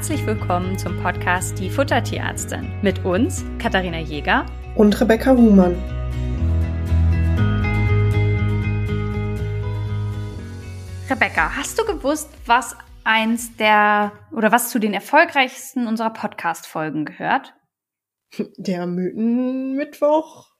herzlich willkommen zum Podcast Die Futtertierärztin mit uns, Katharina Jäger und Rebecca Huhmann. Rebecca, hast du gewusst, was eins der oder was zu den erfolgreichsten unserer Podcast-Folgen gehört? Der Mythenmittwoch.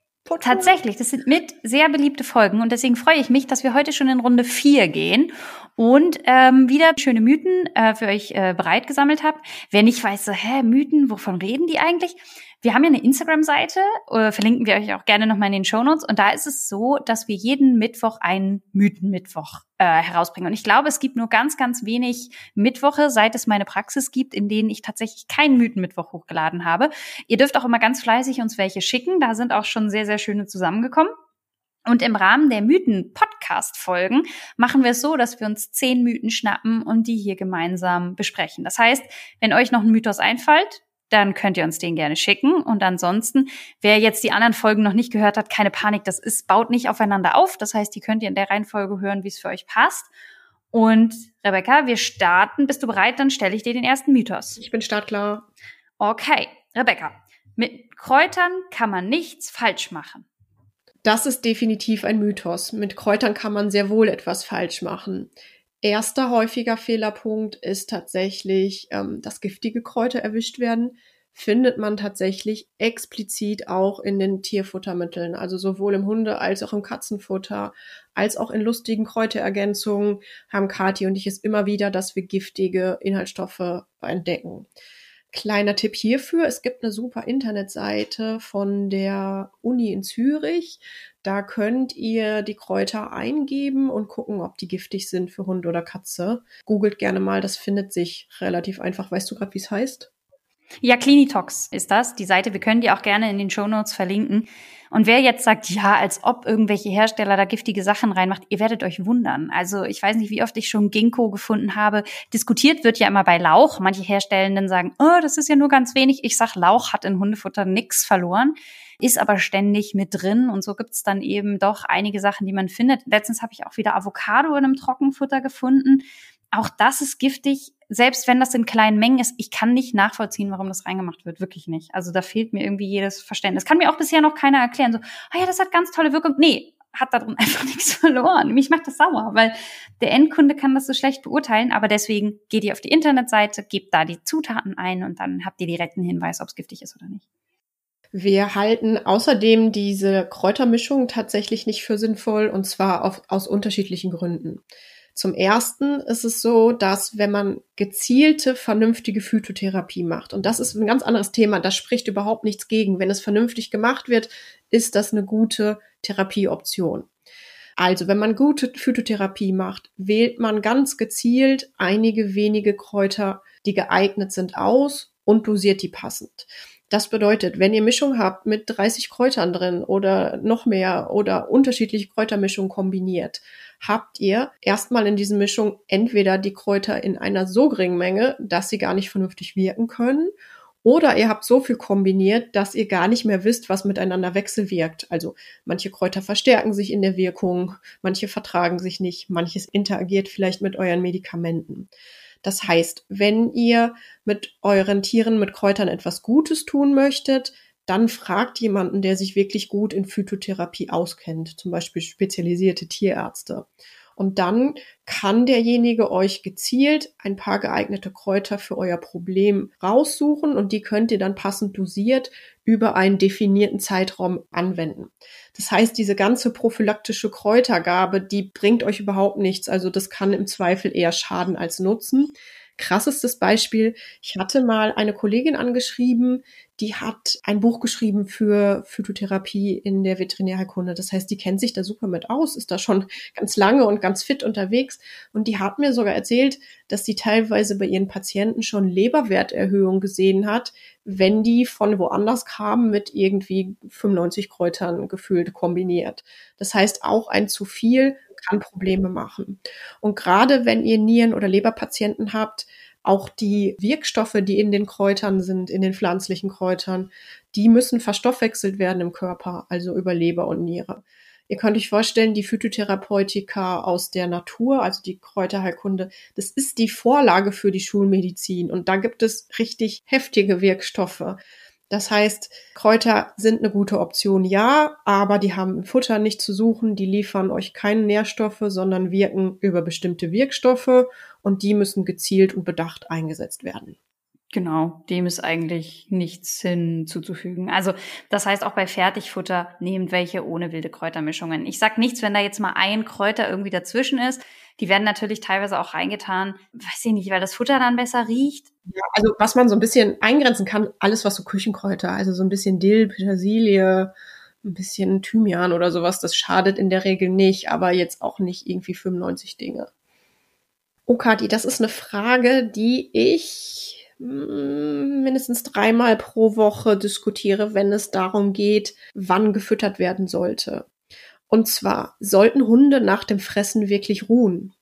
Tatsächlich, das sind mit sehr beliebte Folgen und deswegen freue ich mich, dass wir heute schon in Runde 4 gehen und ähm, wieder schöne Mythen äh, für euch äh, bereit gesammelt habe. Wer nicht weiß, so, hä, Mythen, wovon reden die eigentlich? Wir haben ja eine Instagram-Seite, äh, verlinken wir euch auch gerne nochmal in den Show Notes. Und da ist es so, dass wir jeden Mittwoch einen Mythenmittwoch äh, herausbringen. Und ich glaube, es gibt nur ganz, ganz wenig Mittwoche, seit es meine Praxis gibt, in denen ich tatsächlich keinen Mythenmittwoch hochgeladen habe. Ihr dürft auch immer ganz fleißig uns welche schicken. Da sind auch schon sehr, sehr schöne zusammengekommen. Und im Rahmen der Mythen-Podcast-Folgen machen wir es so, dass wir uns zehn Mythen schnappen und die hier gemeinsam besprechen. Das heißt, wenn euch noch ein Mythos einfällt, dann könnt ihr uns den gerne schicken. Und ansonsten, wer jetzt die anderen Folgen noch nicht gehört hat, keine Panik, das ist, baut nicht aufeinander auf. Das heißt, die könnt ihr in der Reihenfolge hören, wie es für euch passt. Und Rebecca, wir starten. Bist du bereit? Dann stelle ich dir den ersten Mythos. Ich bin startklar. Okay, Rebecca. Mit Kräutern kann man nichts falsch machen. Das ist definitiv ein Mythos. Mit Kräutern kann man sehr wohl etwas falsch machen. Erster häufiger Fehlerpunkt ist tatsächlich, ähm, dass giftige Kräuter erwischt werden. Findet man tatsächlich explizit auch in den Tierfuttermitteln, also sowohl im Hunde- als auch im Katzenfutter, als auch in lustigen Kräuterergänzungen haben Kathi und ich es immer wieder, dass wir giftige Inhaltsstoffe entdecken. Kleiner Tipp hierfür, es gibt eine super Internetseite von der Uni in Zürich. Da könnt ihr die Kräuter eingeben und gucken, ob die giftig sind für Hund oder Katze. Googelt gerne mal, das findet sich relativ einfach. Weißt du gerade, wie es heißt? Ja, Clinitox ist das, die Seite. Wir können die auch gerne in den Show Notes verlinken. Und wer jetzt sagt, ja, als ob irgendwelche Hersteller da giftige Sachen reinmacht, ihr werdet euch wundern. Also ich weiß nicht, wie oft ich schon Ginkgo gefunden habe. Diskutiert wird ja immer bei Lauch. Manche Herstellenden sagen, oh, das ist ja nur ganz wenig. Ich sag, Lauch hat in Hundefutter nix verloren, ist aber ständig mit drin. Und so gibt's dann eben doch einige Sachen, die man findet. Letztens habe ich auch wieder Avocado in einem Trockenfutter gefunden. Auch das ist giftig, selbst wenn das in kleinen Mengen ist. Ich kann nicht nachvollziehen, warum das reingemacht wird. Wirklich nicht. Also da fehlt mir irgendwie jedes Verständnis. Kann mir auch bisher noch keiner erklären. So, ah ja, das hat ganz tolle Wirkung. Nee, hat darum einfach nichts verloren. Mich macht das sauer, weil der Endkunde kann das so schlecht beurteilen. Aber deswegen geht ihr auf die Internetseite, gebt da die Zutaten ein und dann habt ihr direkten Hinweis, ob es giftig ist oder nicht. Wir halten außerdem diese Kräutermischung tatsächlich nicht für sinnvoll und zwar auf, aus unterschiedlichen Gründen. Zum ersten ist es so, dass wenn man gezielte, vernünftige Phytotherapie macht, und das ist ein ganz anderes Thema, da spricht überhaupt nichts gegen. Wenn es vernünftig gemacht wird, ist das eine gute Therapieoption. Also, wenn man gute Phytotherapie macht, wählt man ganz gezielt einige wenige Kräuter, die geeignet sind, aus und dosiert die passend. Das bedeutet, wenn ihr Mischung habt mit 30 Kräutern drin oder noch mehr oder unterschiedliche Kräutermischungen kombiniert, habt ihr erstmal in diesen Mischungen entweder die Kräuter in einer so geringen Menge, dass sie gar nicht vernünftig wirken können, oder ihr habt so viel kombiniert, dass ihr gar nicht mehr wisst, was miteinander wechselwirkt. Also manche Kräuter verstärken sich in der Wirkung, manche vertragen sich nicht, manches interagiert vielleicht mit euren Medikamenten. Das heißt, wenn ihr mit euren Tieren, mit Kräutern etwas Gutes tun möchtet, dann fragt jemanden, der sich wirklich gut in Phytotherapie auskennt, zum Beispiel spezialisierte Tierärzte. Und dann kann derjenige euch gezielt ein paar geeignete Kräuter für euer Problem raussuchen und die könnt ihr dann passend dosiert über einen definierten Zeitraum anwenden. Das heißt, diese ganze prophylaktische Kräutergabe, die bringt euch überhaupt nichts. Also das kann im Zweifel eher schaden als nutzen krassestes Beispiel. Ich hatte mal eine Kollegin angeschrieben, die hat ein Buch geschrieben für Phytotherapie in der Veterinärkunde. Das heißt, die kennt sich da super mit aus, ist da schon ganz lange und ganz fit unterwegs. Und die hat mir sogar erzählt, dass sie teilweise bei ihren Patienten schon Leberwerterhöhung gesehen hat, wenn die von woanders kamen mit irgendwie 95 Kräutern gefühlt kombiniert. Das heißt, auch ein zu viel kann Probleme machen. Und gerade wenn ihr Nieren- oder Leberpatienten habt, auch die Wirkstoffe, die in den Kräutern sind, in den pflanzlichen Kräutern, die müssen verstoffwechselt werden im Körper, also über Leber und Niere. Ihr könnt euch vorstellen, die Phytotherapeutika aus der Natur, also die Kräuterheilkunde, das ist die Vorlage für die Schulmedizin. Und da gibt es richtig heftige Wirkstoffe. Das heißt, Kräuter sind eine gute Option, ja, aber die haben im Futter nicht zu suchen, die liefern euch keine Nährstoffe, sondern wirken über bestimmte Wirkstoffe und die müssen gezielt und bedacht eingesetzt werden. Genau, dem ist eigentlich nichts hinzuzufügen. Also das heißt auch bei Fertigfutter nehmt welche ohne wilde Kräutermischungen. Ich sag nichts, wenn da jetzt mal ein Kräuter irgendwie dazwischen ist. Die werden natürlich teilweise auch reingetan, weiß ich nicht, weil das Futter dann besser riecht. Ja, also was man so ein bisschen eingrenzen kann, alles was so Küchenkräuter, also so ein bisschen Dill, Petersilie, ein bisschen Thymian oder sowas, das schadet in der Regel nicht, aber jetzt auch nicht irgendwie 95 Dinge. Oh, Kati, das ist eine Frage, die ich Mm, mindestens dreimal pro Woche diskutiere, wenn es darum geht, wann gefüttert werden sollte. Und zwar, sollten Hunde nach dem Fressen wirklich ruhen?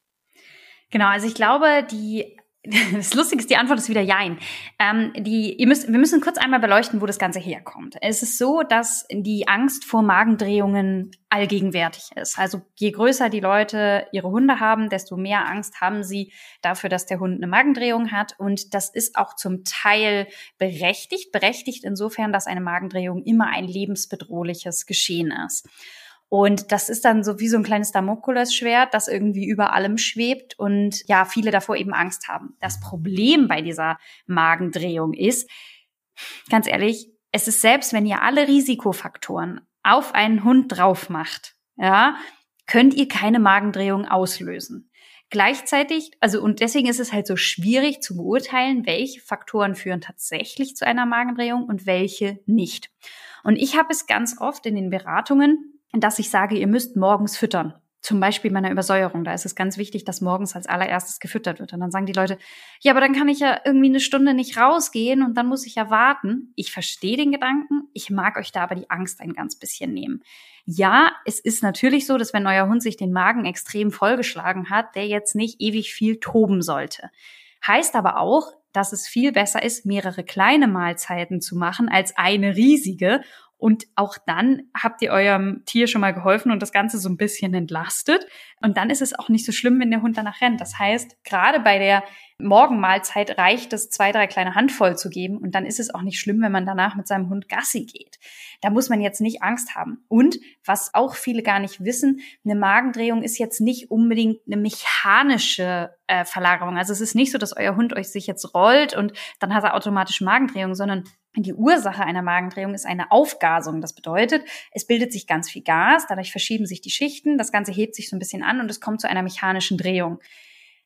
Genau, also ich glaube, die das Lustige ist, die Antwort ist wieder Jein. Ähm, die, ihr müsst, wir müssen kurz einmal beleuchten, wo das Ganze herkommt. Es ist so, dass die Angst vor Magendrehungen allgegenwärtig ist. Also je größer die Leute ihre Hunde haben, desto mehr Angst haben sie dafür, dass der Hund eine Magendrehung hat. Und das ist auch zum Teil berechtigt. Berechtigt insofern, dass eine Magendrehung immer ein lebensbedrohliches Geschehen ist. Und das ist dann so wie so ein kleines Damokulesschwert, das irgendwie über allem schwebt und ja, viele davor eben Angst haben. Das Problem bei dieser Magendrehung ist, ganz ehrlich, es ist selbst, wenn ihr alle Risikofaktoren auf einen Hund drauf macht, ja, könnt ihr keine Magendrehung auslösen. Gleichzeitig, also und deswegen ist es halt so schwierig zu beurteilen, welche Faktoren führen tatsächlich zu einer Magendrehung und welche nicht. Und ich habe es ganz oft in den Beratungen, dass ich sage, ihr müsst morgens füttern. Zum Beispiel bei einer Übersäuerung. Da ist es ganz wichtig, dass morgens als allererstes gefüttert wird. Und dann sagen die Leute, ja, aber dann kann ich ja irgendwie eine Stunde nicht rausgehen und dann muss ich ja warten. Ich verstehe den Gedanken. Ich mag euch da aber die Angst ein ganz bisschen nehmen. Ja, es ist natürlich so, dass wenn euer Hund sich den Magen extrem vollgeschlagen hat, der jetzt nicht ewig viel toben sollte. Heißt aber auch, dass es viel besser ist, mehrere kleine Mahlzeiten zu machen als eine riesige und auch dann habt ihr eurem Tier schon mal geholfen und das Ganze so ein bisschen entlastet. Und dann ist es auch nicht so schlimm, wenn der Hund danach rennt. Das heißt, gerade bei der Morgenmahlzeit reicht es, zwei, drei kleine Handvoll zu geben. Und dann ist es auch nicht schlimm, wenn man danach mit seinem Hund Gassi geht. Da muss man jetzt nicht Angst haben. Und was auch viele gar nicht wissen, eine Magendrehung ist jetzt nicht unbedingt eine mechanische äh, Verlagerung. Also es ist nicht so, dass euer Hund euch sich jetzt rollt und dann hat er automatisch Magendrehung, sondern die Ursache einer Magendrehung ist eine Aufgasung. Das bedeutet, es bildet sich ganz viel Gas, dadurch verschieben sich die Schichten, das Ganze hebt sich so ein bisschen an und es kommt zu einer mechanischen Drehung.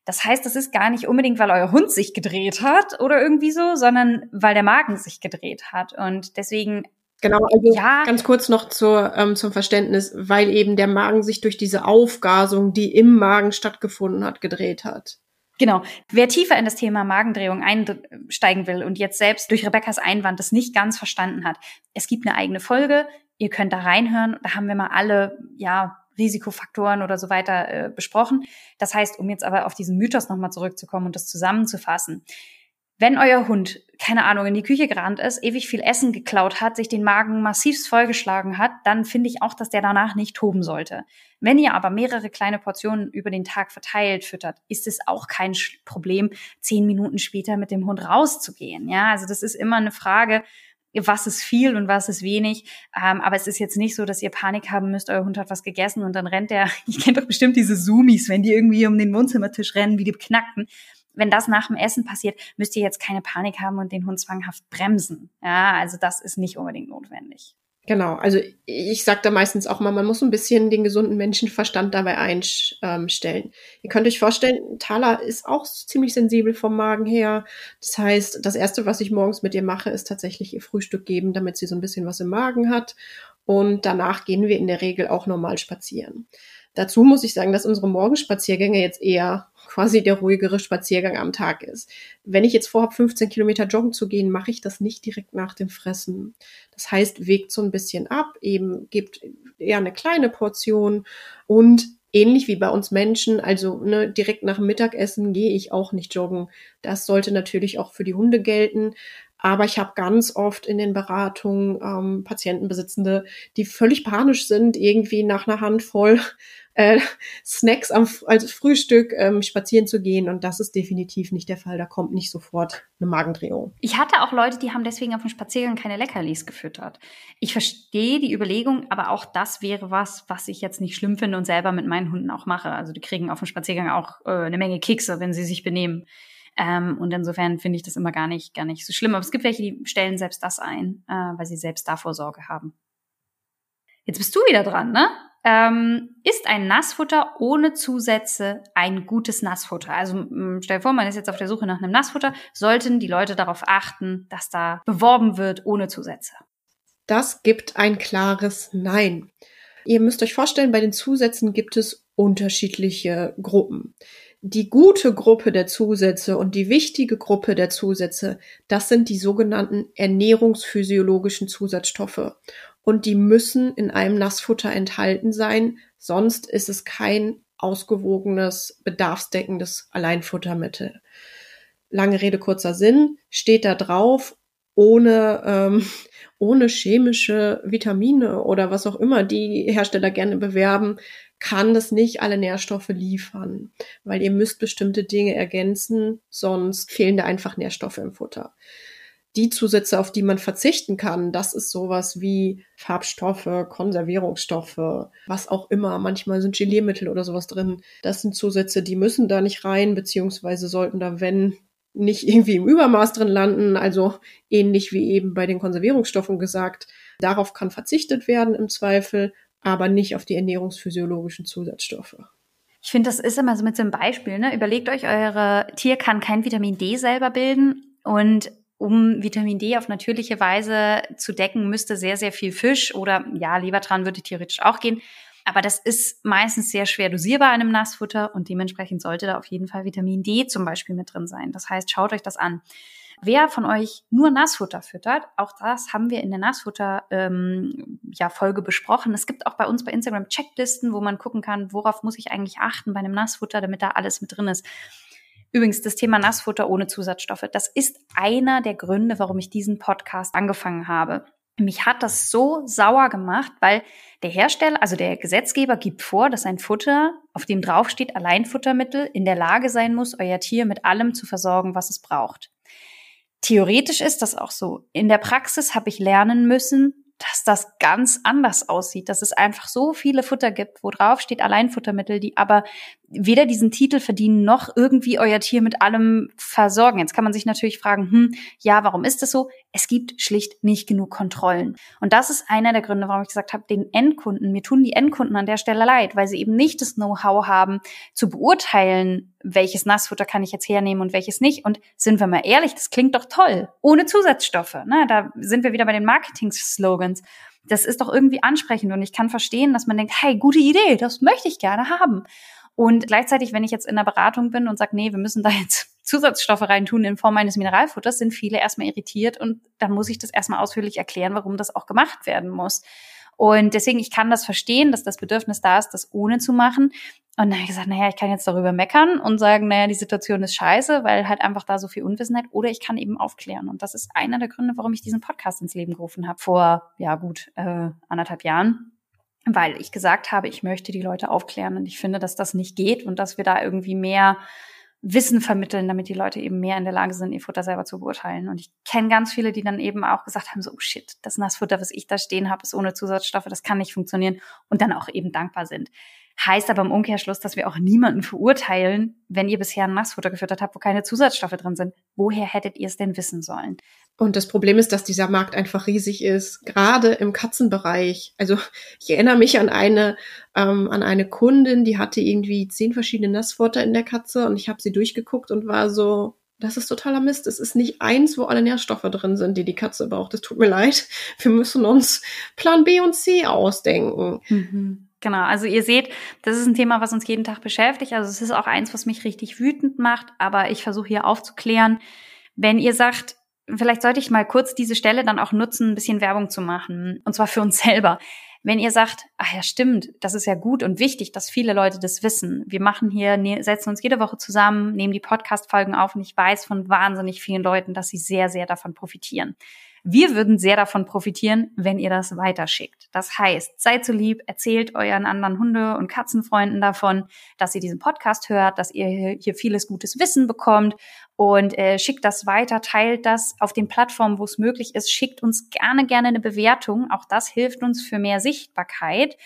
Das heißt, das ist gar nicht unbedingt, weil euer Hund sich gedreht hat oder irgendwie so, sondern weil der Magen sich gedreht hat. Und deswegen Genau, also ja. ganz kurz noch zur, ähm, zum Verständnis, weil eben der Magen sich durch diese Aufgasung, die im Magen stattgefunden hat, gedreht hat. Genau. Wer tiefer in das Thema Magendrehung einsteigen will und jetzt selbst durch Rebekkas Einwand das nicht ganz verstanden hat, es gibt eine eigene Folge. Ihr könnt da reinhören. Da haben wir mal alle, ja, Risikofaktoren oder so weiter äh, besprochen. Das heißt, um jetzt aber auf diesen Mythos nochmal zurückzukommen und das zusammenzufassen. Wenn euer Hund, keine Ahnung, in die Küche gerannt ist, ewig viel Essen geklaut hat, sich den Magen massivst vollgeschlagen hat, dann finde ich auch, dass der danach nicht toben sollte. Wenn ihr aber mehrere kleine Portionen über den Tag verteilt füttert, ist es auch kein Problem, zehn Minuten später mit dem Hund rauszugehen. Ja, also das ist immer eine Frage, was ist viel und was ist wenig. Ähm, aber es ist jetzt nicht so, dass ihr Panik haben müsst, euer Hund hat was gegessen und dann rennt der, ich kenne doch bestimmt diese Zoomies, wenn die irgendwie um den Wohnzimmertisch rennen, wie die Beknackten wenn das nach dem Essen passiert, müsst ihr jetzt keine Panik haben und den Hund zwanghaft bremsen. Ja, also das ist nicht unbedingt notwendig. Genau, also ich sage da meistens auch mal, man muss ein bisschen den gesunden Menschenverstand dabei einstellen. Ihr könnt euch vorstellen, Thala ist auch ziemlich sensibel vom Magen her. Das heißt, das Erste, was ich morgens mit ihr mache, ist tatsächlich ihr Frühstück geben, damit sie so ein bisschen was im Magen hat. Und danach gehen wir in der Regel auch normal spazieren. Dazu muss ich sagen, dass unsere Morgenspaziergänge jetzt eher quasi der ruhigere Spaziergang am Tag ist. Wenn ich jetzt vorhabe, 15 Kilometer joggen zu gehen, mache ich das nicht direkt nach dem Fressen. Das heißt, wegt so ein bisschen ab, eben gibt eher eine kleine Portion und ähnlich wie bei uns Menschen, also ne, direkt nach dem Mittagessen gehe ich auch nicht joggen. Das sollte natürlich auch für die Hunde gelten. Aber ich habe ganz oft in den Beratungen ähm, Patientenbesitzende, die völlig panisch sind, irgendwie nach einer Handvoll äh, Snacks am, als Frühstück ähm, spazieren zu gehen. Und das ist definitiv nicht der Fall. Da kommt nicht sofort eine Magendrehung. Ich hatte auch Leute, die haben deswegen auf dem Spaziergang keine Leckerlis gefüttert. Ich verstehe die Überlegung, aber auch das wäre was, was ich jetzt nicht schlimm finde und selber mit meinen Hunden auch mache. Also die kriegen auf dem Spaziergang auch äh, eine Menge Kekse, wenn sie sich benehmen. Ähm, und insofern finde ich das immer gar nicht, gar nicht so schlimm. Aber es gibt welche, die stellen selbst das ein, äh, weil sie selbst davor Sorge haben. Jetzt bist du wieder dran, ne? Ähm, ist ein Nassfutter ohne Zusätze ein gutes Nassfutter? Also stell dir vor, man ist jetzt auf der Suche nach einem Nassfutter, sollten die Leute darauf achten, dass da beworben wird ohne Zusätze? Das gibt ein klares Nein. Ihr müsst euch vorstellen, bei den Zusätzen gibt es unterschiedliche Gruppen. Die gute Gruppe der Zusätze und die wichtige Gruppe der Zusätze, das sind die sogenannten ernährungsphysiologischen Zusatzstoffe und die müssen in einem Nassfutter enthalten sein, sonst ist es kein ausgewogenes, bedarfsdeckendes Alleinfuttermittel. Lange Rede, kurzer Sinn, steht da drauf, ohne, ähm, ohne chemische Vitamine oder was auch immer die Hersteller gerne bewerben, kann das nicht alle Nährstoffe liefern, weil ihr müsst bestimmte Dinge ergänzen, sonst fehlen da einfach Nährstoffe im Futter die Zusätze, auf die man verzichten kann, das ist sowas wie Farbstoffe, Konservierungsstoffe, was auch immer. Manchmal sind Geliermittel oder sowas drin. Das sind Zusätze, die müssen da nicht rein, beziehungsweise sollten da, wenn, nicht irgendwie im Übermaß drin landen. Also ähnlich wie eben bei den Konservierungsstoffen gesagt. Darauf kann verzichtet werden im Zweifel, aber nicht auf die ernährungsphysiologischen Zusatzstoffe. Ich finde, das ist immer so mit so einem Beispiel. Ne? Überlegt euch, eure Tier kann kein Vitamin D selber bilden und um Vitamin D auf natürliche Weise zu decken, müsste sehr, sehr viel Fisch oder ja, Lebertran würde theoretisch auch gehen. Aber das ist meistens sehr schwer dosierbar in einem Nassfutter und dementsprechend sollte da auf jeden Fall Vitamin D zum Beispiel mit drin sein. Das heißt, schaut euch das an. Wer von euch nur Nassfutter füttert, auch das haben wir in der Nassfutter ähm, ja, besprochen. Es gibt auch bei uns bei Instagram Checklisten, wo man gucken kann, worauf muss ich eigentlich achten bei einem Nassfutter, damit da alles mit drin ist. Übrigens, das Thema Nassfutter ohne Zusatzstoffe, das ist einer der Gründe, warum ich diesen Podcast angefangen habe. Mich hat das so sauer gemacht, weil der Hersteller, also der Gesetzgeber gibt vor, dass ein Futter, auf dem draufsteht Alleinfuttermittel, in der Lage sein muss, euer Tier mit allem zu versorgen, was es braucht. Theoretisch ist das auch so. In der Praxis habe ich lernen müssen, dass das ganz anders aussieht, dass es einfach so viele Futter gibt, wo drauf steht Alleinfuttermittel, die aber weder diesen Titel verdienen noch irgendwie euer Tier mit allem versorgen. Jetzt kann man sich natürlich fragen, hm, ja, warum ist das so? Es gibt schlicht nicht genug Kontrollen. Und das ist einer der Gründe, warum ich gesagt habe, den Endkunden, mir tun die Endkunden an der Stelle leid, weil sie eben nicht das Know-how haben, zu beurteilen, welches Nassfutter kann ich jetzt hernehmen und welches nicht. Und sind wir mal ehrlich, das klingt doch toll. Ohne Zusatzstoffe. Ne? Da sind wir wieder bei den Marketing-Slogans das ist doch irgendwie ansprechend und ich kann verstehen, dass man denkt, hey, gute Idee, das möchte ich gerne haben. Und gleichzeitig, wenn ich jetzt in der Beratung bin und sage, nee, wir müssen da jetzt Zusatzstoffe reintun in Form eines Mineralfutters, sind viele erstmal irritiert und dann muss ich das erstmal ausführlich erklären, warum das auch gemacht werden muss. Und deswegen, ich kann das verstehen, dass das Bedürfnis da ist, das ohne zu machen. Und dann habe ich gesagt, naja, ich kann jetzt darüber meckern und sagen, naja, die Situation ist scheiße, weil halt einfach da so viel Unwissenheit. Oder ich kann eben aufklären. Und das ist einer der Gründe, warum ich diesen Podcast ins Leben gerufen habe, vor, ja gut, äh, anderthalb Jahren weil ich gesagt habe, ich möchte die Leute aufklären und ich finde, dass das nicht geht und dass wir da irgendwie mehr Wissen vermitteln, damit die Leute eben mehr in der Lage sind, ihr Futter selber zu beurteilen. Und ich kenne ganz viele, die dann eben auch gesagt haben, so, oh shit, das Nassfutter, was ich da stehen habe, ist ohne Zusatzstoffe, das kann nicht funktionieren und dann auch eben dankbar sind. Heißt aber im Umkehrschluss, dass wir auch niemanden verurteilen, wenn ihr bisher ein Nassfutter gefüttert habt, wo keine Zusatzstoffe drin sind. Woher hättet ihr es denn wissen sollen? Und das Problem ist, dass dieser Markt einfach riesig ist, gerade im Katzenbereich. Also ich erinnere mich an eine ähm, an eine Kundin, die hatte irgendwie zehn verschiedene Nassfutter in der Katze und ich habe sie durchgeguckt und war so, das ist totaler Mist. Es ist nicht eins, wo alle Nährstoffe drin sind, die die Katze braucht. Es tut mir leid. Wir müssen uns Plan B und C ausdenken. Mhm. Genau, also ihr seht, das ist ein Thema, was uns jeden Tag beschäftigt. Also es ist auch eins, was mich richtig wütend macht, aber ich versuche hier aufzuklären. Wenn ihr sagt, vielleicht sollte ich mal kurz diese Stelle dann auch nutzen, ein bisschen Werbung zu machen. Und zwar für uns selber. Wenn ihr sagt, ach ja, stimmt, das ist ja gut und wichtig, dass viele Leute das wissen. Wir machen hier, ne, setzen uns jede Woche zusammen, nehmen die Podcast-Folgen auf und ich weiß von wahnsinnig vielen Leuten, dass sie sehr, sehr davon profitieren. Wir würden sehr davon profitieren, wenn ihr das weiterschickt. Das heißt, seid so lieb, erzählt euren anderen Hunde- und Katzenfreunden davon, dass ihr diesen Podcast hört, dass ihr hier vieles gutes Wissen bekommt und äh, schickt das weiter, teilt das auf den Plattformen, wo es möglich ist, schickt uns gerne, gerne eine Bewertung. Auch das hilft uns für mehr Sichtbarkeit.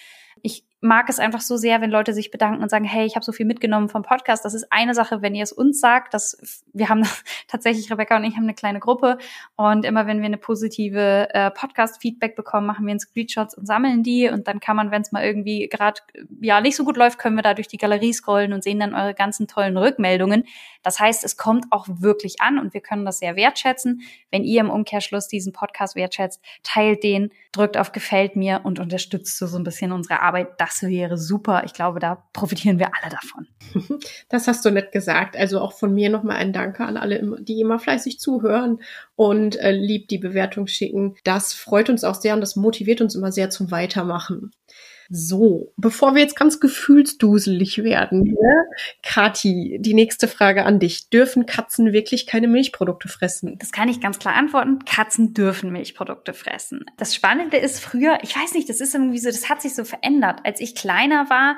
Mag es einfach so sehr, wenn Leute sich bedanken und sagen, hey, ich habe so viel mitgenommen vom Podcast. Das ist eine Sache, wenn ihr es uns sagt. Dass wir haben tatsächlich, Rebecca und ich haben eine kleine Gruppe und immer wenn wir eine positive äh, Podcast-Feedback bekommen, machen wir einen Screenshots und sammeln die und dann kann man, wenn es mal irgendwie gerade ja nicht so gut läuft, können wir da durch die Galerie scrollen und sehen dann eure ganzen tollen Rückmeldungen. Das heißt, es kommt auch wirklich an und wir können das sehr wertschätzen. Wenn ihr im Umkehrschluss diesen Podcast wertschätzt, teilt den, drückt auf Gefällt mir und unterstützt so, so ein bisschen unsere Arbeit. Das wäre super. Ich glaube, da profitieren wir alle davon. Das hast du nett gesagt. Also auch von mir nochmal ein Danke an alle, die immer fleißig zuhören und äh, lieb die Bewertung schicken. Das freut uns auch sehr und das motiviert uns immer sehr zum Weitermachen. So, bevor wir jetzt ganz gefühlsduselig werden, ne? Kati, die nächste Frage an dich. Dürfen Katzen wirklich keine Milchprodukte fressen? Das kann ich ganz klar antworten. Katzen dürfen Milchprodukte fressen. Das Spannende ist früher, ich weiß nicht, das ist irgendwie so, das hat sich so verändert. Als ich kleiner war,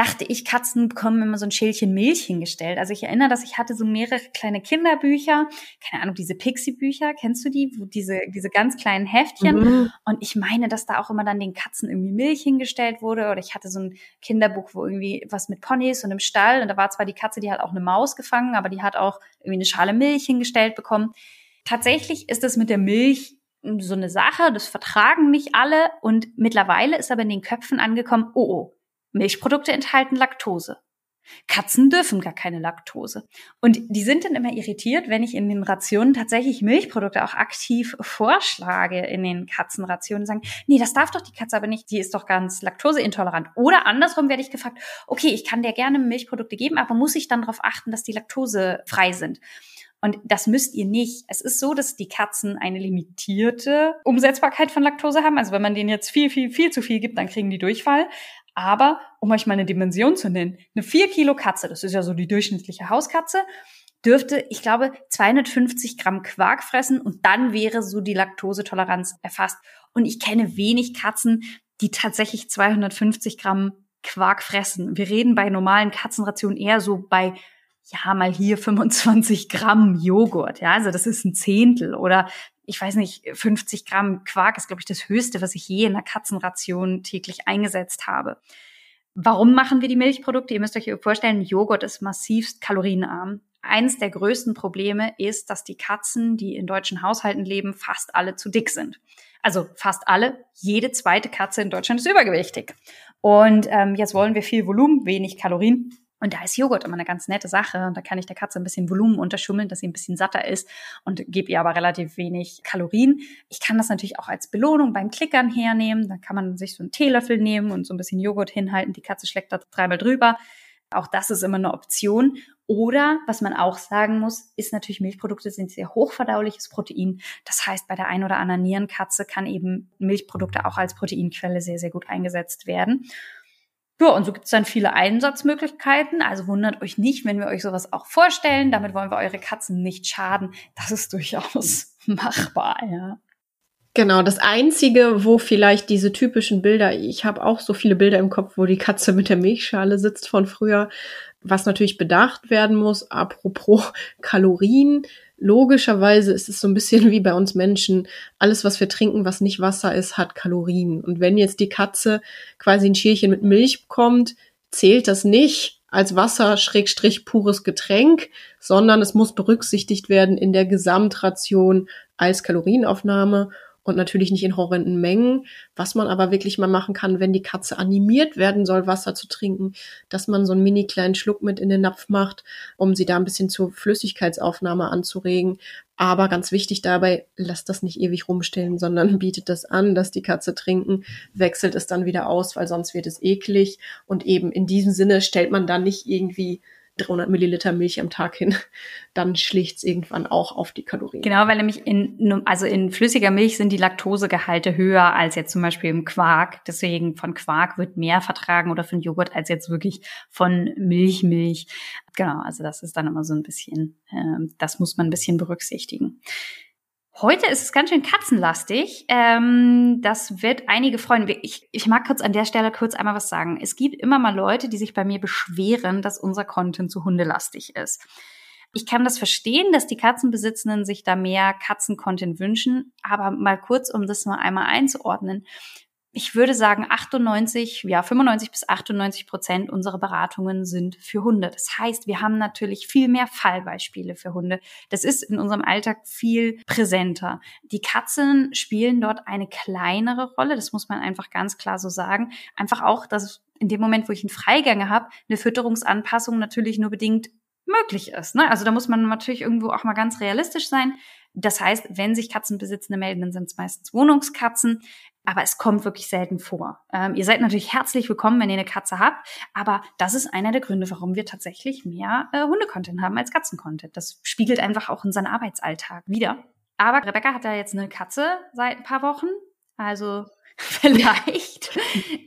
dachte ich, Katzen bekommen immer so ein Schälchen Milch hingestellt. Also ich erinnere, dass ich hatte so mehrere kleine Kinderbücher, keine Ahnung, diese Pixie-Bücher, kennst du die? Diese, diese ganz kleinen Heftchen. Mhm. Und ich meine, dass da auch immer dann den Katzen irgendwie Milch hingestellt wurde. Oder ich hatte so ein Kinderbuch, wo irgendwie was mit Ponys und im Stall. Und da war zwar die Katze, die hat auch eine Maus gefangen, aber die hat auch irgendwie eine Schale Milch hingestellt bekommen. Tatsächlich ist es mit der Milch so eine Sache, das vertragen nicht alle. Und mittlerweile ist aber in den Köpfen angekommen, oh, oh, Milchprodukte enthalten Laktose. Katzen dürfen gar keine Laktose. Und die sind dann immer irritiert, wenn ich in den Rationen tatsächlich Milchprodukte auch aktiv vorschlage in den Katzenrationen. Sagen, nee, das darf doch die Katze aber nicht, die ist doch ganz laktoseintolerant. Oder andersrum werde ich gefragt, okay, ich kann dir gerne Milchprodukte geben, aber muss ich dann darauf achten, dass die laktosefrei sind? Und das müsst ihr nicht. Es ist so, dass die Katzen eine limitierte Umsetzbarkeit von Laktose haben. Also wenn man denen jetzt viel, viel, viel zu viel gibt, dann kriegen die Durchfall. Aber, um euch mal eine Dimension zu nennen, eine 4 Kilo Katze, das ist ja so die durchschnittliche Hauskatze, dürfte, ich glaube, 250 Gramm Quark fressen und dann wäre so die Laktosetoleranz erfasst. Und ich kenne wenig Katzen, die tatsächlich 250 Gramm Quark fressen. Wir reden bei normalen Katzenrationen eher so bei, ja, mal hier 25 Gramm Joghurt. Ja, also das ist ein Zehntel oder ich weiß nicht, 50 Gramm Quark ist, glaube ich, das Höchste, was ich je in einer Katzenration täglich eingesetzt habe. Warum machen wir die Milchprodukte? Ihr müsst euch vorstellen, Joghurt ist massivst kalorienarm. Eins der größten Probleme ist, dass die Katzen, die in deutschen Haushalten leben, fast alle zu dick sind. Also fast alle, jede zweite Katze in Deutschland ist übergewichtig. Und ähm, jetzt wollen wir viel Volumen, wenig Kalorien. Und da ist Joghurt immer eine ganz nette Sache. Und da kann ich der Katze ein bisschen Volumen unterschummeln, dass sie ein bisschen satter ist und gebe ihr aber relativ wenig Kalorien. Ich kann das natürlich auch als Belohnung beim Klickern hernehmen. Da kann man sich so einen Teelöffel nehmen und so ein bisschen Joghurt hinhalten. Die Katze schlägt da dreimal drüber. Auch das ist immer eine Option. Oder was man auch sagen muss, ist natürlich Milchprodukte sind sehr hochverdauliches Protein. Das heißt, bei der ein oder anderen Nierenkatze kann eben Milchprodukte auch als Proteinquelle sehr, sehr gut eingesetzt werden. Ja, und so gibt es dann viele Einsatzmöglichkeiten. Also wundert euch nicht, wenn wir euch sowas auch vorstellen. Damit wollen wir eure Katzen nicht schaden. Das ist durchaus machbar, ja. Genau, das Einzige, wo vielleicht diese typischen Bilder, ich habe auch so viele Bilder im Kopf, wo die Katze mit der Milchschale sitzt von früher, was natürlich bedacht werden muss, apropos Kalorien, logischerweise ist es so ein bisschen wie bei uns Menschen. Alles, was wir trinken, was nicht Wasser ist, hat Kalorien. Und wenn jetzt die Katze quasi ein Schälchen mit Milch bekommt, zählt das nicht als Wasser Schrägstrich pures Getränk, sondern es muss berücksichtigt werden in der Gesamtration als Kalorienaufnahme und natürlich nicht in horrenden Mengen. Was man aber wirklich mal machen kann, wenn die Katze animiert werden soll, Wasser zu trinken, dass man so einen mini kleinen Schluck mit in den Napf macht, um sie da ein bisschen zur Flüssigkeitsaufnahme anzuregen. Aber ganz wichtig dabei, lasst das nicht ewig rumstellen, sondern bietet das an, dass die Katze trinken, wechselt es dann wieder aus, weil sonst wird es eklig. Und eben in diesem Sinne stellt man dann nicht irgendwie 300 Milliliter Milch am Tag hin, dann schlägt irgendwann auch auf die Kalorien. Genau, weil nämlich in, also in flüssiger Milch sind die Laktosegehalte höher als jetzt zum Beispiel im Quark. Deswegen von Quark wird mehr vertragen oder von Joghurt als jetzt wirklich von Milchmilch. Genau, also das ist dann immer so ein bisschen, äh, das muss man ein bisschen berücksichtigen. Heute ist es ganz schön katzenlastig. Ähm, das wird einige freuen. Ich, ich mag kurz an der Stelle kurz einmal was sagen. Es gibt immer mal Leute, die sich bei mir beschweren, dass unser Content zu hundelastig ist. Ich kann das verstehen, dass die Katzenbesitzenden sich da mehr Katzencontent wünschen, aber mal kurz, um das mal einmal einzuordnen ich würde sagen, 98, ja, 95 bis 98 Prozent unserer Beratungen sind für Hunde. Das heißt, wir haben natürlich viel mehr Fallbeispiele für Hunde. Das ist in unserem Alltag viel präsenter. Die Katzen spielen dort eine kleinere Rolle. Das muss man einfach ganz klar so sagen. Einfach auch, dass in dem Moment, wo ich einen Freigänge habe, eine Fütterungsanpassung natürlich nur bedingt möglich ist. Ne? Also da muss man natürlich irgendwo auch mal ganz realistisch sein. Das heißt, wenn sich Katzenbesitzende melden, dann sind es meistens Wohnungskatzen aber es kommt wirklich selten vor. Ähm, ihr seid natürlich herzlich willkommen, wenn ihr eine Katze habt, aber das ist einer der Gründe, warum wir tatsächlich mehr äh, Hunde-Content haben als Katzen-Content. Das spiegelt einfach auch unseren Arbeitsalltag wieder. Aber Rebecca hat ja jetzt eine Katze seit ein paar Wochen, also Vielleicht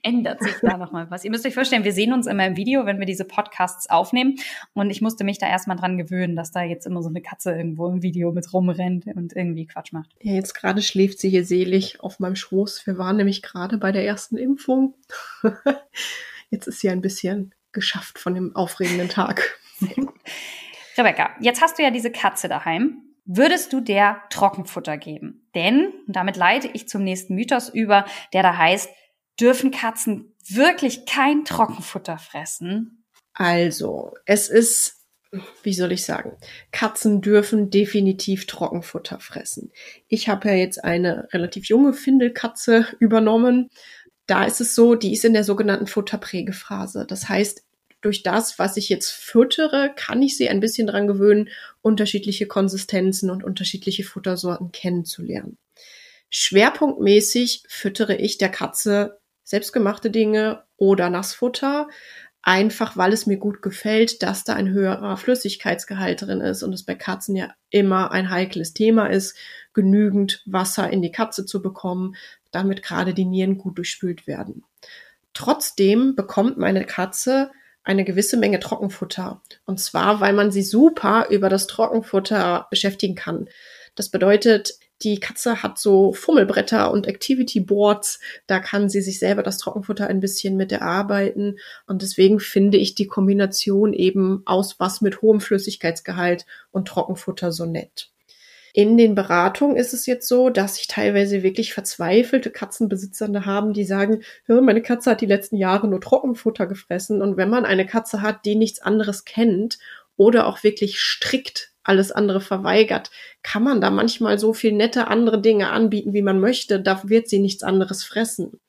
ändert sich da noch mal was. Ihr müsst euch vorstellen, wir sehen uns immer im Video, wenn wir diese Podcasts aufnehmen. Und ich musste mich da erstmal dran gewöhnen, dass da jetzt immer so eine Katze irgendwo im Video mit rumrennt und irgendwie Quatsch macht. Ja, jetzt gerade schläft sie hier selig auf meinem Schoß. Wir waren nämlich gerade bei der ersten Impfung. jetzt ist sie ein bisschen geschafft von dem aufregenden Tag. Rebecca, jetzt hast du ja diese Katze daheim würdest du der Trockenfutter geben? Denn, und damit leite ich zum nächsten Mythos über, der da heißt, dürfen Katzen wirklich kein Trockenfutter fressen? Also, es ist, wie soll ich sagen, Katzen dürfen definitiv Trockenfutter fressen. Ich habe ja jetzt eine relativ junge Findelkatze übernommen. Da ist es so, die ist in der sogenannten Futterprägephase. Das heißt, durch das, was ich jetzt füttere, kann ich sie ein bisschen dran gewöhnen, unterschiedliche Konsistenzen und unterschiedliche Futtersorten kennenzulernen. Schwerpunktmäßig füttere ich der Katze selbstgemachte Dinge oder Nassfutter, einfach weil es mir gut gefällt, dass da ein höherer Flüssigkeitsgehalt drin ist und es bei Katzen ja immer ein heikles Thema ist, genügend Wasser in die Katze zu bekommen, damit gerade die Nieren gut durchspült werden. Trotzdem bekommt meine Katze eine gewisse Menge Trockenfutter. Und zwar, weil man sie super über das Trockenfutter beschäftigen kann. Das bedeutet, die Katze hat so Fummelbretter und Activity Boards. Da kann sie sich selber das Trockenfutter ein bisschen mit erarbeiten. Und deswegen finde ich die Kombination eben aus was mit hohem Flüssigkeitsgehalt und Trockenfutter so nett. In den Beratungen ist es jetzt so, dass ich teilweise wirklich verzweifelte Katzenbesitzende haben, die sagen, meine Katze hat die letzten Jahre nur Trockenfutter gefressen. Und wenn man eine Katze hat, die nichts anderes kennt oder auch wirklich strikt alles andere verweigert, kann man da manchmal so viel nette andere Dinge anbieten, wie man möchte. Da wird sie nichts anderes fressen.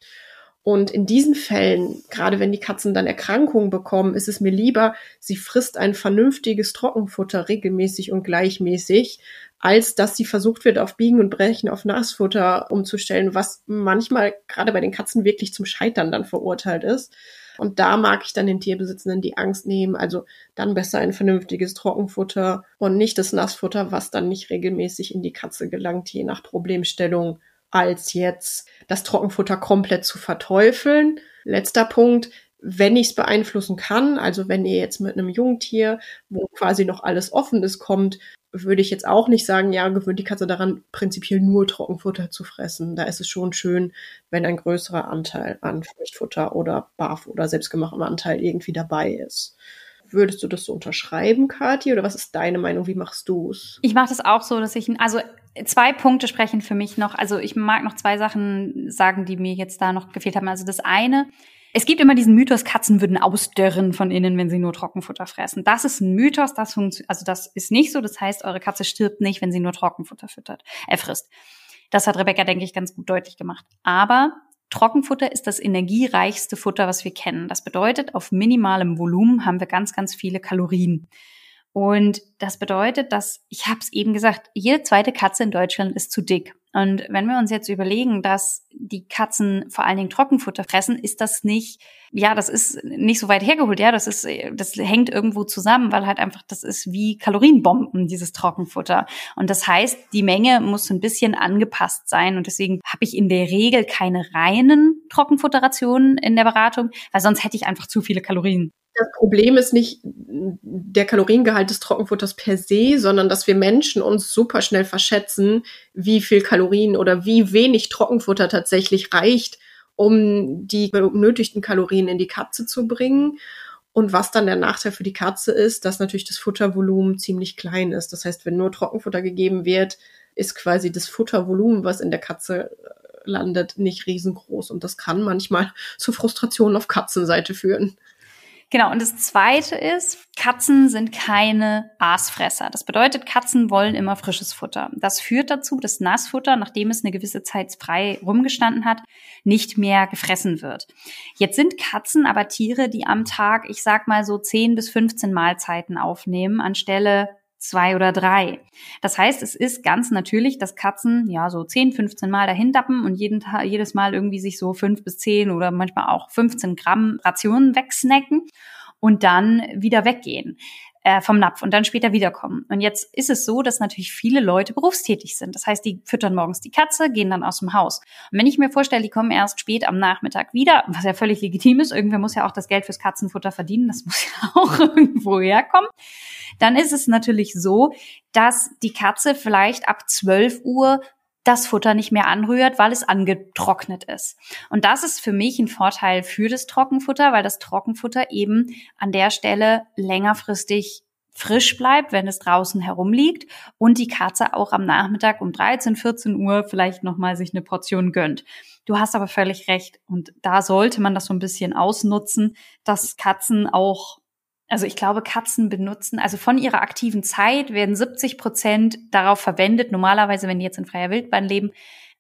Und in diesen Fällen, gerade wenn die Katzen dann Erkrankungen bekommen, ist es mir lieber, sie frisst ein vernünftiges Trockenfutter regelmäßig und gleichmäßig, als dass sie versucht wird, auf Biegen und Brechen auf Nassfutter umzustellen, was manchmal gerade bei den Katzen wirklich zum Scheitern dann verurteilt ist. Und da mag ich dann den Tierbesitzenden die Angst nehmen. Also dann besser ein vernünftiges Trockenfutter und nicht das Nassfutter, was dann nicht regelmäßig in die Katze gelangt, je nach Problemstellung, als jetzt das Trockenfutter komplett zu verteufeln. Letzter Punkt wenn ich es beeinflussen kann, also wenn ihr jetzt mit einem Jungtier, wo quasi noch alles offen ist, kommt, würde ich jetzt auch nicht sagen, ja, gewöhnt die Katze daran, prinzipiell nur Trockenfutter zu fressen. Da ist es schon schön, wenn ein größerer Anteil an Feuchtfutter oder Barf oder selbstgemachtem Anteil irgendwie dabei ist. Würdest du das so unterschreiben, Kathi, oder was ist deine Meinung? Wie machst du es? Ich mache das auch so, dass ich, also zwei Punkte sprechen für mich noch. Also ich mag noch zwei Sachen sagen, die mir jetzt da noch gefehlt haben. Also das eine, es gibt immer diesen Mythos, Katzen würden ausdörren von innen, wenn sie nur Trockenfutter fressen. Das ist ein Mythos, das funktioniert, also das ist nicht so. Das heißt, eure Katze stirbt nicht, wenn sie nur Trockenfutter füttert, äh, frisst. Das hat Rebecca, denke ich, ganz gut deutlich gemacht. Aber Trockenfutter ist das energiereichste Futter, was wir kennen. Das bedeutet, auf minimalem Volumen haben wir ganz, ganz viele Kalorien. Und das bedeutet, dass, ich habe es eben gesagt, jede zweite Katze in Deutschland ist zu dick. Und wenn wir uns jetzt überlegen, dass die Katzen vor allen Dingen Trockenfutter fressen, ist das nicht, ja, das ist nicht so weit hergeholt, ja, das ist, das hängt irgendwo zusammen, weil halt einfach, das ist wie Kalorienbomben, dieses Trockenfutter. Und das heißt, die Menge muss ein bisschen angepasst sein. Und deswegen habe ich in der Regel keine reinen Trockenfutterrationen in der Beratung, weil sonst hätte ich einfach zu viele Kalorien das Problem ist nicht der Kaloriengehalt des Trockenfutters per se, sondern dass wir Menschen uns super schnell verschätzen, wie viel Kalorien oder wie wenig Trockenfutter tatsächlich reicht, um die benötigten Kalorien in die Katze zu bringen. Und was dann der Nachteil für die Katze ist, dass natürlich das Futtervolumen ziemlich klein ist. Das heißt, wenn nur Trockenfutter gegeben wird, ist quasi das Futtervolumen, was in der Katze äh, landet, nicht riesengroß. Und das kann manchmal zu Frustrationen auf Katzenseite führen. Genau, und das Zweite ist, Katzen sind keine Aasfresser. Das bedeutet, Katzen wollen immer frisches Futter. Das führt dazu, dass Nassfutter, nachdem es eine gewisse Zeit frei rumgestanden hat, nicht mehr gefressen wird. Jetzt sind Katzen aber Tiere, die am Tag, ich sag mal so 10 bis 15 Mahlzeiten aufnehmen, anstelle zwei oder drei. Das heißt, es ist ganz natürlich, dass Katzen ja so 10, 15 Mal dahin dappen und jeden Tag, jedes Mal irgendwie sich so fünf bis zehn oder manchmal auch 15 Gramm Rationen wegsnacken und dann wieder weggehen äh, vom Napf und dann später wiederkommen. Und jetzt ist es so, dass natürlich viele Leute berufstätig sind. Das heißt, die füttern morgens die Katze, gehen dann aus dem Haus. Und wenn ich mir vorstelle, die kommen erst spät am Nachmittag wieder, was ja völlig legitim ist, irgendwer muss ja auch das Geld fürs Katzenfutter verdienen, das muss ja auch irgendwo herkommen, dann ist es natürlich so, dass die Katze vielleicht ab 12 Uhr das Futter nicht mehr anrührt, weil es angetrocknet ist. Und das ist für mich ein Vorteil für das Trockenfutter, weil das Trockenfutter eben an der Stelle längerfristig frisch bleibt, wenn es draußen herumliegt und die Katze auch am Nachmittag um 13, 14 Uhr vielleicht nochmal sich eine Portion gönnt. Du hast aber völlig recht und da sollte man das so ein bisschen ausnutzen, dass Katzen auch also ich glaube, Katzen benutzen, also von ihrer aktiven Zeit werden 70 Prozent darauf verwendet, normalerweise, wenn die jetzt in freier Wildbahn leben,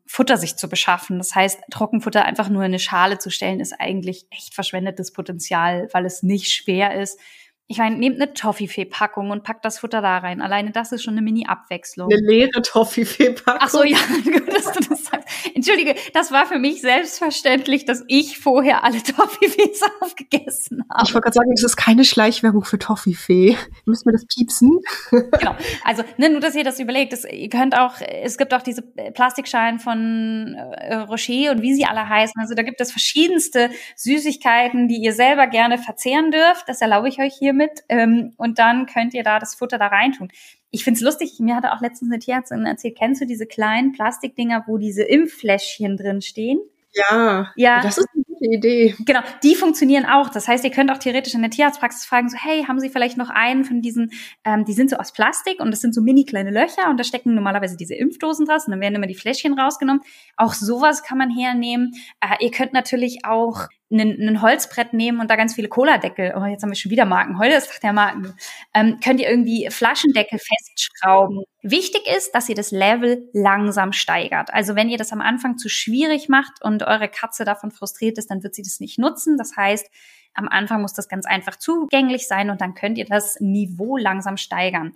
Futter sich zu beschaffen. Das heißt, Trockenfutter einfach nur in eine Schale zu stellen, ist eigentlich echt verschwendetes Potenzial, weil es nicht schwer ist, ich meine, nehmt eine Toffifee-Packung und packt das Futter da rein. Alleine das ist schon eine Mini-Abwechslung. Eine leere Toffifee-Packung. Ach so, ja, gut, dass du das sagst. Entschuldige, das war für mich selbstverständlich, dass ich vorher alle Toffifees aufgegessen habe. Ich wollte gerade sagen, das ist keine Schleichwerbung für Toffifee. Müssen wir das piepsen? genau. Also, ne, nur, dass ihr das überlegt. Das, ihr könnt auch, es gibt auch diese Plastikschalen von äh, Rocher und wie sie alle heißen. Also, da gibt es verschiedenste Süßigkeiten, die ihr selber gerne verzehren dürft. Das erlaube ich euch hier mit ähm, und dann könnt ihr da das Futter da reintun. Ich find's lustig, mir hatte auch letztens eine Tierärztin erzählt, kennst du diese kleinen Plastikdinger, wo diese Impffläschchen drin stehen? Ja, ja, das ist eine gute Idee. Genau, die funktionieren auch. Das heißt, ihr könnt auch theoretisch in der Tierarztpraxis fragen, so, hey, haben Sie vielleicht noch einen von diesen, ähm, die sind so aus Plastik und das sind so mini kleine Löcher und da stecken normalerweise diese Impfdosen draus und dann werden immer die Fläschchen rausgenommen. Auch sowas kann man hernehmen. Äh, ihr könnt natürlich auch ein Holzbrett nehmen und da ganz viele Cola-Deckel, oh, jetzt haben wir schon wieder Marken, heute ist doch der Marken, ähm, könnt ihr irgendwie Flaschendeckel festschrauben. Wichtig ist, dass ihr das Level langsam steigert. Also wenn ihr das am Anfang zu schwierig macht und eure Katze davon frustriert ist, dann wird sie das nicht nutzen. Das heißt, am Anfang muss das ganz einfach zugänglich sein und dann könnt ihr das Niveau langsam steigern.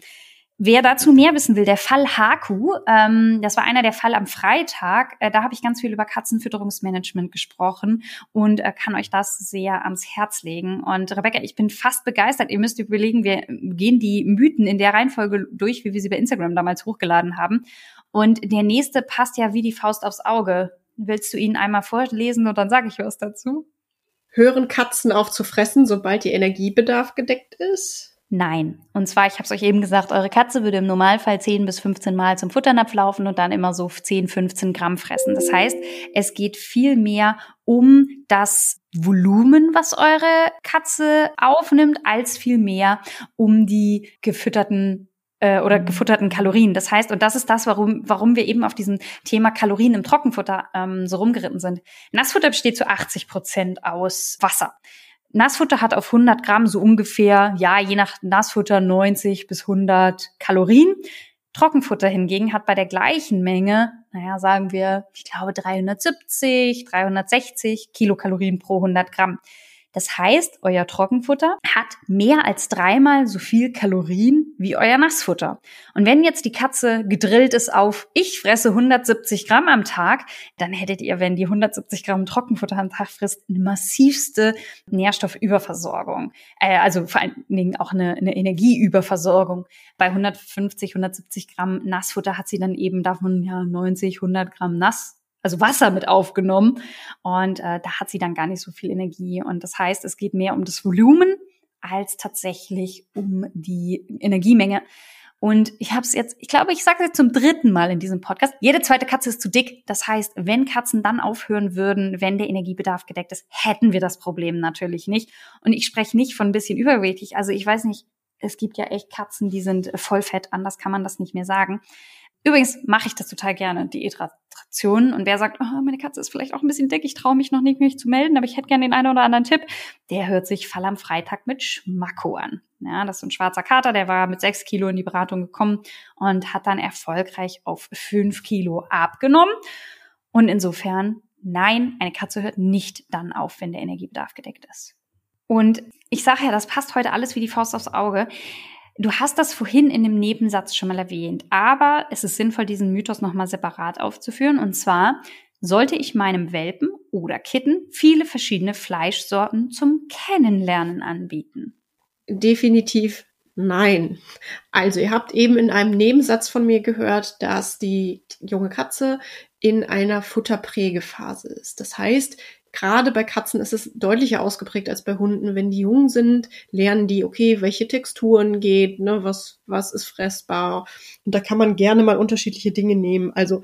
Wer dazu mehr wissen will, der Fall Haku, ähm, das war einer der Fall am Freitag. Äh, da habe ich ganz viel über Katzenfütterungsmanagement gesprochen und äh, kann euch das sehr ans Herz legen. Und Rebecca, ich bin fast begeistert. Ihr müsst überlegen, wir gehen die Mythen in der Reihenfolge durch, wie wir sie bei Instagram damals hochgeladen haben. Und der nächste passt ja wie die Faust aufs Auge. Willst du ihn einmal vorlesen und dann sage ich was dazu? Hören Katzen auf zu fressen, sobald ihr Energiebedarf gedeckt ist? Nein. Und zwar, ich habe es euch eben gesagt, eure Katze würde im Normalfall 10 bis 15 Mal zum Futternapf laufen und dann immer so 10, 15 Gramm fressen. Das heißt, es geht viel mehr um das Volumen, was eure Katze aufnimmt, als viel mehr um die gefütterten äh, oder gefutterten Kalorien. Das heißt, und das ist das, warum, warum wir eben auf diesem Thema Kalorien im Trockenfutter ähm, so rumgeritten sind. Nassfutter besteht zu 80 Prozent aus Wasser. Nassfutter hat auf 100 Gramm so ungefähr, ja, je nach Nassfutter 90 bis 100 Kalorien. Trockenfutter hingegen hat bei der gleichen Menge, naja, sagen wir, ich glaube 370, 360 Kilokalorien pro 100 Gramm. Das heißt, euer Trockenfutter hat mehr als dreimal so viel Kalorien wie euer Nassfutter. Und wenn jetzt die Katze gedrillt ist auf, ich fresse 170 Gramm am Tag, dann hättet ihr, wenn die 170 Gramm Trockenfutter am Tag frisst, eine massivste Nährstoffüberversorgung. Äh, also vor allen Dingen auch eine, eine Energieüberversorgung. Bei 150, 170 Gramm Nassfutter hat sie dann eben davon ja 90, 100 Gramm Nass also Wasser mit aufgenommen. Und äh, da hat sie dann gar nicht so viel Energie. Und das heißt, es geht mehr um das Volumen als tatsächlich um die Energiemenge. Und ich habe es jetzt, ich glaube, ich sage es jetzt zum dritten Mal in diesem Podcast. Jede zweite Katze ist zu dick. Das heißt, wenn Katzen dann aufhören würden, wenn der Energiebedarf gedeckt ist, hätten wir das Problem natürlich nicht. Und ich spreche nicht von ein bisschen übergewichtig. Also ich weiß nicht, es gibt ja echt Katzen, die sind voll fett. Anders kann man das nicht mehr sagen. Übrigens mache ich das total gerne, die Diätration. Und wer sagt, oh, meine Katze ist vielleicht auch ein bisschen dick, ich traue mich noch nicht, mich zu melden, aber ich hätte gerne den einen oder anderen Tipp, der hört sich Fall am Freitag mit Schmacko an. Ja, das ist ein schwarzer Kater, der war mit sechs Kilo in die Beratung gekommen und hat dann erfolgreich auf fünf Kilo abgenommen. Und insofern, nein, eine Katze hört nicht dann auf, wenn der Energiebedarf gedeckt ist. Und ich sage ja, das passt heute alles wie die Faust aufs Auge. Du hast das vorhin in dem Nebensatz schon mal erwähnt, aber es ist sinnvoll, diesen Mythos nochmal separat aufzuführen. Und zwar sollte ich meinem Welpen oder Kitten viele verschiedene Fleischsorten zum Kennenlernen anbieten. Definitiv nein. Also ihr habt eben in einem Nebensatz von mir gehört, dass die junge Katze in einer Futterprägephase ist. Das heißt, Gerade bei Katzen ist es deutlicher ausgeprägt als bei Hunden. Wenn die jung sind, lernen die, okay, welche Texturen geht, ne, was, was ist fressbar. Und da kann man gerne mal unterschiedliche Dinge nehmen. Also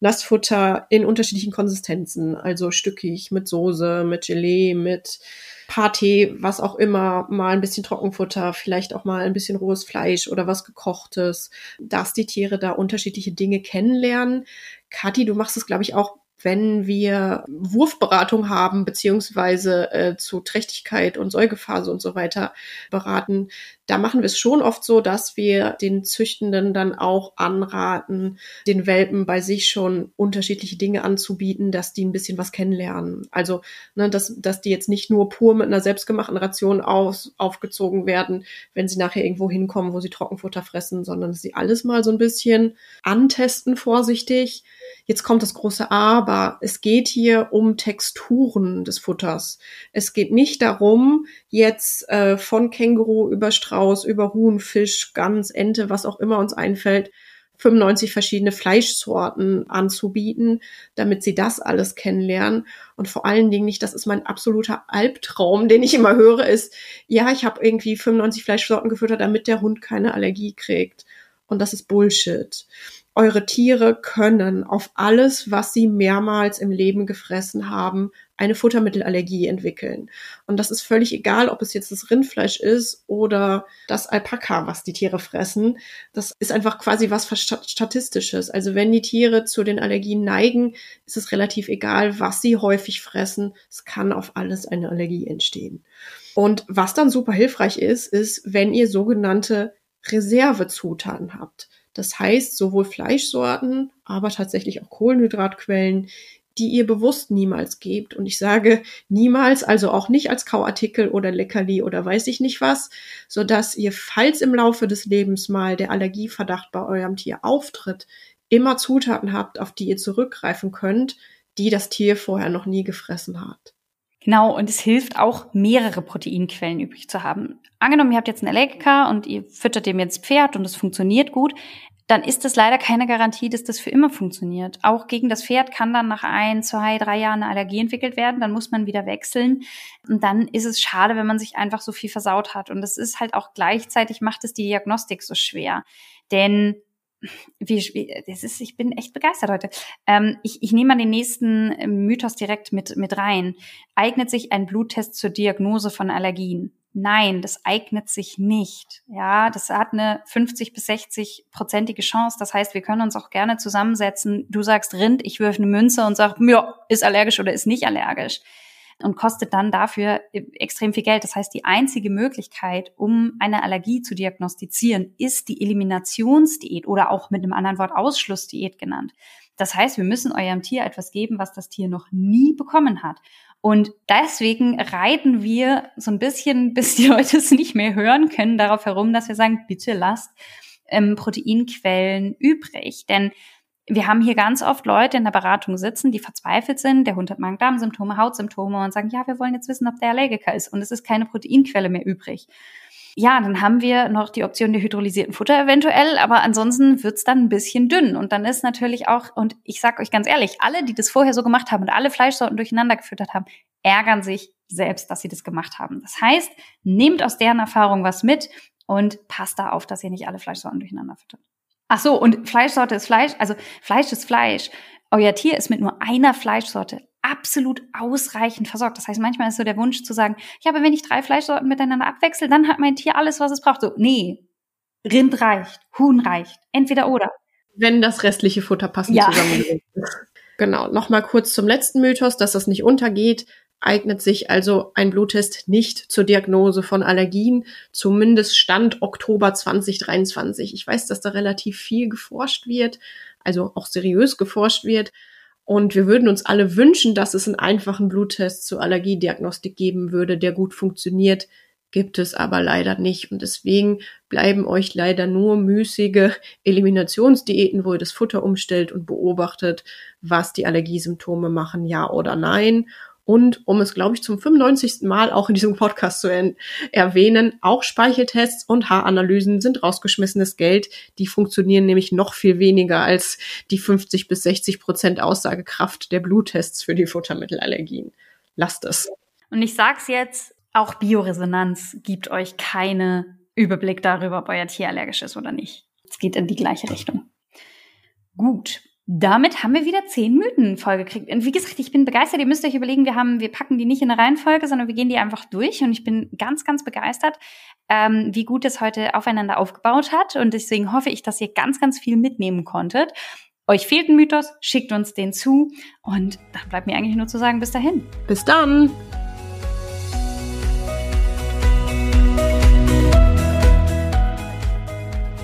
Nassfutter in unterschiedlichen Konsistenzen, also stückig, mit Soße, mit Gelee, mit Party, was auch immer, mal ein bisschen Trockenfutter, vielleicht auch mal ein bisschen rohes Fleisch oder was gekochtes, dass die Tiere da unterschiedliche Dinge kennenlernen. Kathi, du machst es, glaube ich, auch wenn wir Wurfberatung haben, beziehungsweise äh, zu Trächtigkeit und Säugephase und so weiter beraten, da machen wir es schon oft so, dass wir den Züchtenden dann auch anraten, den Welpen bei sich schon unterschiedliche Dinge anzubieten, dass die ein bisschen was kennenlernen. Also, ne, dass, dass die jetzt nicht nur pur mit einer selbstgemachten Ration aus, aufgezogen werden, wenn sie nachher irgendwo hinkommen, wo sie Trockenfutter fressen, sondern dass sie alles mal so ein bisschen antesten, vorsichtig Jetzt kommt das große Aber. Es geht hier um Texturen des Futters. Es geht nicht darum, jetzt äh, von Känguru über Strauß, über Huhn, Fisch, Gans, Ente, was auch immer uns einfällt, 95 verschiedene Fleischsorten anzubieten, damit sie das alles kennenlernen. Und vor allen Dingen nicht, das ist mein absoluter Albtraum, den ich immer höre, ist, ja, ich habe irgendwie 95 Fleischsorten gefüttert, damit der Hund keine Allergie kriegt. Und das ist Bullshit eure Tiere können auf alles, was sie mehrmals im Leben gefressen haben, eine Futtermittelallergie entwickeln. Und das ist völlig egal, ob es jetzt das Rindfleisch ist oder das Alpaka, was die Tiere fressen. Das ist einfach quasi was Statistisches. Also wenn die Tiere zu den Allergien neigen, ist es relativ egal, was sie häufig fressen. Es kann auf alles eine Allergie entstehen. Und was dann super hilfreich ist, ist, wenn ihr sogenannte Reservezutaten habt. Das heißt, sowohl Fleischsorten, aber tatsächlich auch Kohlenhydratquellen, die ihr bewusst niemals gebt. Und ich sage niemals, also auch nicht als Kauartikel oder Leckerli oder weiß ich nicht was, so dass ihr, falls im Laufe des Lebens mal der Allergieverdacht bei eurem Tier auftritt, immer Zutaten habt, auf die ihr zurückgreifen könnt, die das Tier vorher noch nie gefressen hat. Genau, und es hilft auch, mehrere Proteinquellen übrig zu haben. Angenommen, ihr habt jetzt einen Allergiker und ihr füttert dem jetzt Pferd und es funktioniert gut, dann ist das leider keine Garantie, dass das für immer funktioniert. Auch gegen das Pferd kann dann nach ein, zwei, drei Jahren eine Allergie entwickelt werden, dann muss man wieder wechseln. Und dann ist es schade, wenn man sich einfach so viel versaut hat. Und das ist halt auch gleichzeitig macht es die Diagnostik so schwer. Denn wie, das ist, ich bin echt begeistert heute. Ähm, ich, ich nehme mal den nächsten Mythos direkt mit, mit rein. Eignet sich ein Bluttest zur Diagnose von Allergien? Nein, das eignet sich nicht. Ja, das hat eine 50 bis 60 prozentige Chance. Das heißt, wir können uns auch gerne zusammensetzen. Du sagst Rind, ich wirf eine Münze und sag, ja, ist allergisch oder ist nicht allergisch und kostet dann dafür extrem viel Geld. Das heißt, die einzige Möglichkeit, um eine Allergie zu diagnostizieren, ist die Eliminationsdiät oder auch mit einem anderen Wort Ausschlussdiät genannt. Das heißt, wir müssen eurem Tier etwas geben, was das Tier noch nie bekommen hat. Und deswegen reiten wir so ein bisschen, bis die Leute es nicht mehr hören können, darauf herum, dass wir sagen, bitte lasst ähm, Proteinquellen übrig. Denn wir haben hier ganz oft Leute in der Beratung sitzen, die verzweifelt sind, der Hund hat Magen-Darm-Symptome, Hautsymptome und sagen, ja, wir wollen jetzt wissen, ob der Allergiker ist und es ist keine Proteinquelle mehr übrig. Ja, dann haben wir noch die Option der hydrolysierten Futter eventuell, aber ansonsten wird's dann ein bisschen dünn. Und dann ist natürlich auch, und ich sag euch ganz ehrlich, alle, die das vorher so gemacht haben und alle Fleischsorten durcheinander gefüttert haben, ärgern sich selbst, dass sie das gemacht haben. Das heißt, nehmt aus deren Erfahrung was mit und passt da auf, dass ihr nicht alle Fleischsorten durcheinander füttert. Ach so, und Fleischsorte ist Fleisch, also Fleisch ist Fleisch. Euer Tier ist mit nur einer Fleischsorte absolut ausreichend versorgt. Das heißt, manchmal ist so der Wunsch zu sagen, ja, aber wenn ich drei Fleischsorten miteinander abwechsel, dann hat mein Tier alles, was es braucht. So, nee, Rind reicht, Huhn reicht, entweder oder. Wenn das restliche Futter passend Ja. zusammengesetzt ist. Genau, nochmal kurz zum letzten Mythos, dass das nicht untergeht. Eignet sich also ein Bluttest nicht zur Diagnose von Allergien, zumindest Stand Oktober 2023. Ich weiß, dass da relativ viel geforscht wird, also auch seriös geforscht wird. Und wir würden uns alle wünschen, dass es einen einfachen Bluttest zur Allergiediagnostik geben würde, der gut funktioniert. Gibt es aber leider nicht. Und deswegen bleiben euch leider nur müßige Eliminationsdiäten, wo ihr das Futter umstellt und beobachtet, was die Allergiesymptome machen, ja oder nein. Und um es, glaube ich, zum 95. Mal auch in diesem Podcast zu er erwähnen, auch Speicheltests und Haaranalysen sind rausgeschmissenes Geld. Die funktionieren nämlich noch viel weniger als die 50 bis 60 Prozent Aussagekraft der Bluttests für die Futtermittelallergien. Lasst es. Und ich sag's jetzt, auch Bioresonanz gibt euch keine Überblick darüber, ob euer Tier allergisch ist oder nicht. Es geht in die gleiche Richtung. Gut. Damit haben wir wieder zehn Mythen vollgekriegt. Und wie gesagt, ich bin begeistert. Ihr müsst euch überlegen, wir haben, wir packen die nicht in eine Reihenfolge, sondern wir gehen die einfach durch. Und ich bin ganz, ganz begeistert, ähm, wie gut es heute aufeinander aufgebaut hat. Und deswegen hoffe ich, dass ihr ganz, ganz viel mitnehmen konntet. Euch fehlt ein Mythos, schickt uns den zu. Und dann bleibt mir eigentlich nur zu sagen, bis dahin. Bis dann!